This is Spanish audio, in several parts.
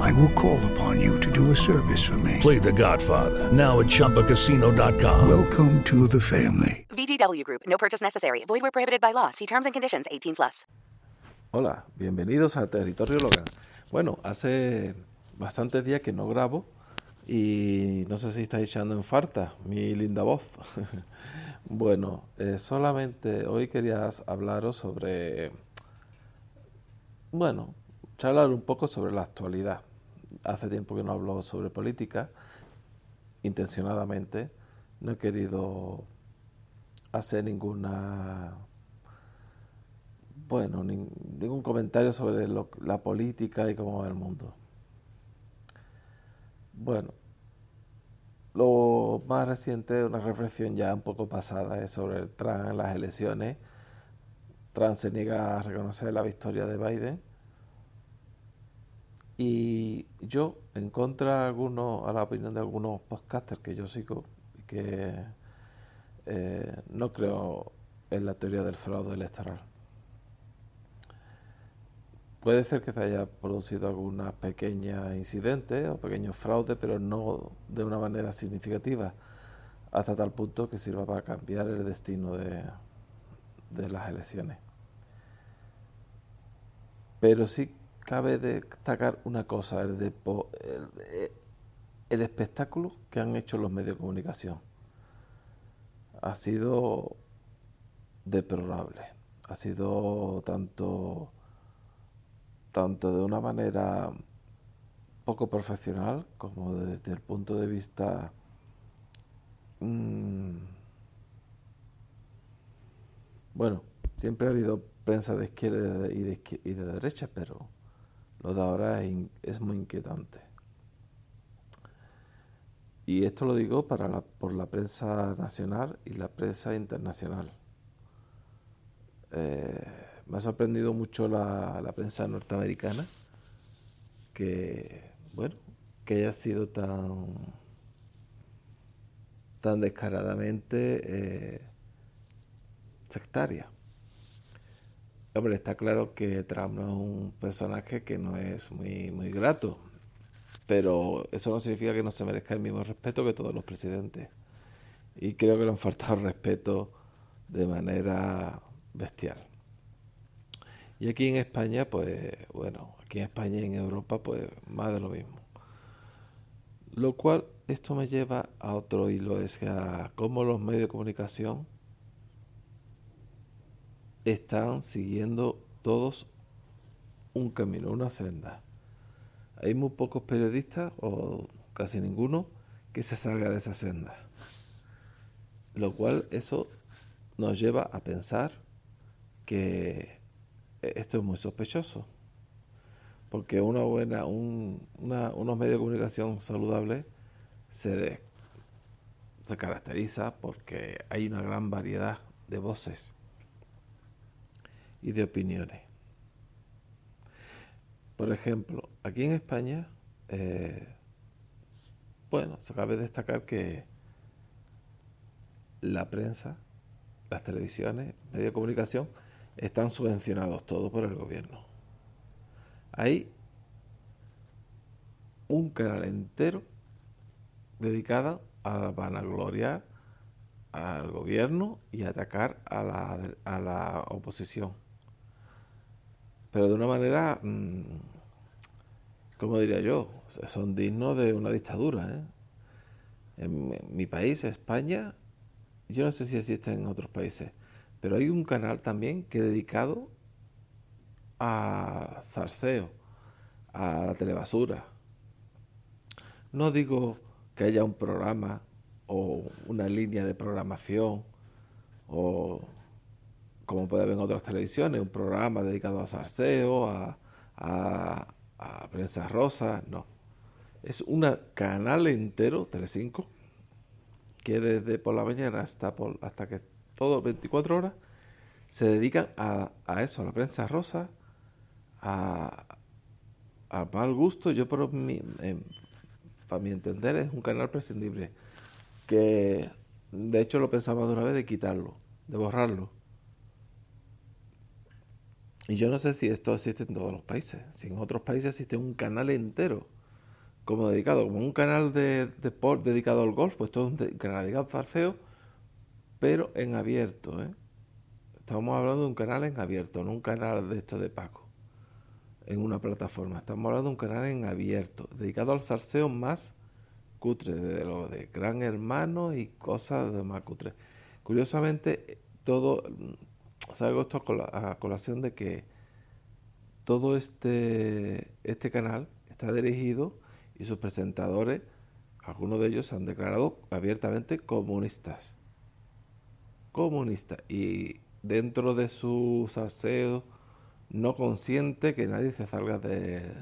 I will call upon you to do a service for me. Play The Godfather now at ChumbaCasino.com. Welcome to the family. VGW Group. No purchase necessary. Void where prohibited by law. See terms and conditions. 18 plus. Hola, bienvenidos a Territorio Logan. Bueno, hace bastantes días que no grabo y no sé si estáis echando en falta mi linda voz. bueno, eh, solamente hoy quería hablaros sobre, bueno, charlar un poco sobre la actualidad. Hace tiempo que no hablo sobre política, intencionadamente. No he querido hacer ninguna bueno, ningún comentario sobre la política y cómo va el mundo. Bueno, lo más reciente, una reflexión ya un poco pasada, es sobre el en las elecciones. Trump se niega a reconocer la victoria de Biden. Y yo, en contra algunos, a la opinión de algunos podcasters que yo sigo, que eh, no creo en la teoría del fraude electoral. Puede ser que se haya producido alguna pequeña incidente o pequeños fraudes, pero no de una manera significativa, hasta tal punto que sirva para cambiar el destino de, de las elecciones. Pero sí cabe destacar una cosa, el, de, el espectáculo que han hecho los medios de comunicación. Ha sido deplorable, ha sido tanto tanto de una manera poco profesional como desde el punto de vista mm, bueno, siempre ha habido prensa de izquierda y de derecha, pero lo de ahora es, muy inquietante. Y esto lo digo para la, por la prensa nacional y la prensa internacional. Eh, me ha sorprendido mucho la, prensa norteamericana que, bueno, que haya sido tan, tan descaradamente eh, sectaria. Hombre, está claro que Trump no es un personaje que no es muy, muy grato, pero eso no significa que no se merezca el mismo respeto que todos los presidentes. Y creo que le han faltado respeto de manera bestial. Y aquí en España, pues bueno, aquí en España y en Europa, pues más de lo mismo. Lo cual, esto me lleva a otro hilo, es a cómo los medios de comunicación están siguiendo todos un camino, una senda. Hay muy pocos periodistas, o casi ninguno, que se salga de esa senda. Lo cual eso nos lleva a pensar que e, esto es muy sospechoso. Porque una buena, un, unos medios de comunicación saludables se, se caracteriza porque hay una gran variedad de voces y de opiniones. Por ejemplo, aquí en España, eh, bueno, se cabe destacar que la prensa, las televisiones, medios de comunicación, están subvencionados todos por el gobierno. Hay un canal entero dedicado a vanagloriar al gobierno y atacar a la, a la oposición. Pero de una manera, mm, como diría yo, son dignos de una dictadura. ¿eh? En mi país, España, yo no sé si existe en otros países, pero hay un canal también que dedicado a zarceo, a la telebasura. No digo que haya un programa o una línea de programación o como puede haber en otras televisiones, un programa dedicado a zarceo, a, a, prensa rosa, no. Es un canal entero, Telecinco, que desde por la mañana hasta, por, hasta que todo 24 horas, se dedican a, a eso, a la prensa rosa, a, mal gusto. Yo, por mi, para mi entender, es un canal prescindible. Que de hecho lo pensaba de una vez de quitarlo, de borrarlo. Y yo no sé si esto existe en todos los países. Si en otros países existe un canal entero como dedicado, como un canal de dedicado al golf, pues todo un canal dedicado al farfeo, pero en abierto, ¿eh? Estamos hablando de un canal en abierto, no un canal de esto de Paco, en una plataforma. Estamos hablando de un canal en abierto, dedicado al salseo más cutre, de lo de Gran Hermano y cosas de más cutre. Curiosamente, todo, salgo esto a colación de que todo este, este canal está dirigido y sus presentadores, algunos de ellos se han declarado abiertamente comunistas. Comunistas. Y dentro de su salseo no consiente que nadie se salga de,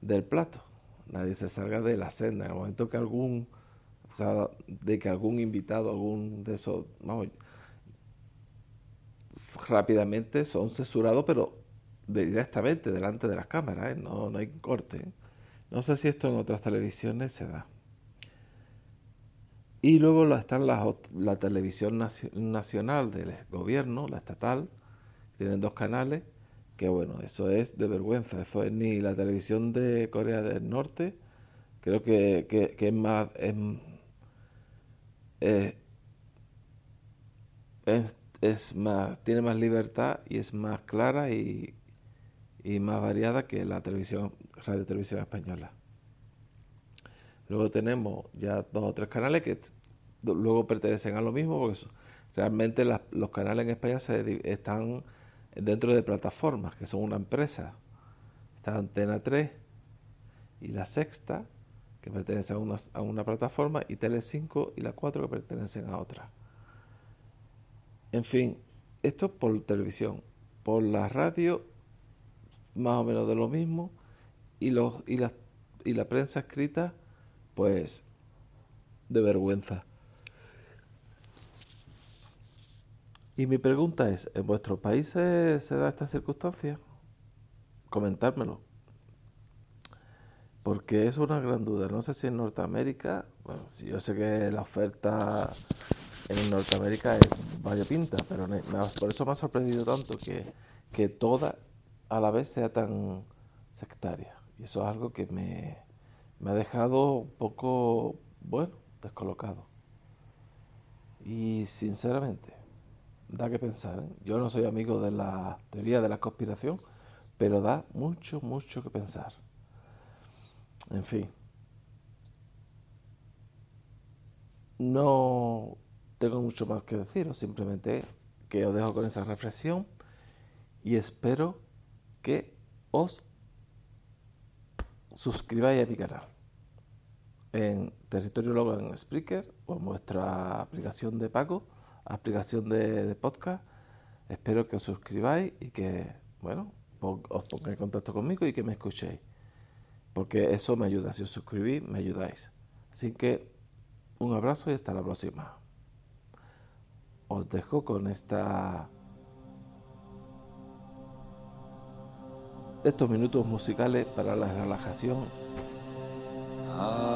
del plato, nadie se salga de la senda. En el momento que algún, de que algún invitado, algún de esos, vamos, rápidamente son censurados, pero directamente delante de las cámaras, ¿eh? no, no hay corte. ¿eh? No sé si esto en otras televisiones se da. Y luego están la, la televisión nacional del gobierno, la estatal, tienen dos canales, que bueno, eso es de vergüenza, eso es ni la televisión de Corea del Norte, creo que, que, es más, es, eh, es, más, tiene más libertad y es más clara y, y más variada que la televisión, radio televisión española. Luego tenemos ya dos o tres canales que luego pertenecen a lo mismo, porque realmente los canales en España se, están dentro de plataformas, que son una empresa. Está Antena 3 y la Sexta, que pertenecen a una, a una plataforma, y Tele5 y la 4, que pertenecen a otra. En fin, esto por televisión. Por la radio, más o menos de lo mismo, y, los, y, la, y la prensa escrita pues de vergüenza. Y mi pregunta es, ¿en vuestros países se da esta circunstancia? Comentármelo. Porque es una gran duda. No sé si en Norteamérica, bueno, si yo sé que la oferta en Norteamérica es pinta pero por eso me ha sorprendido tanto que, que toda a la vez sea tan sectaria. Y eso es algo que me, me ha dejado un poco, bueno, descolocado. Y sinceramente, da que pensar. ¿eh? Yo no soy amigo de la teoría de la conspiración, pero da mucho, mucho que pensar. En fin. No tengo mucho más que decir, simplemente que os dejo con esa reflexión y espero que os suscribáis a mi canal en Territorio Logo en Spreaker o en vuestra aplicación de pago, aplicación de, podcast. Espero que os suscribáis y que, bueno, os pongáis en contacto conmigo y que me escuchéis. Porque eso me ayuda. Si os suscribís, me ayudáis. Así que un abrazo y hasta la próxima. Os dejo con esta estos minutos musicales para la relajación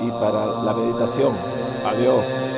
y para la meditación. Adiós.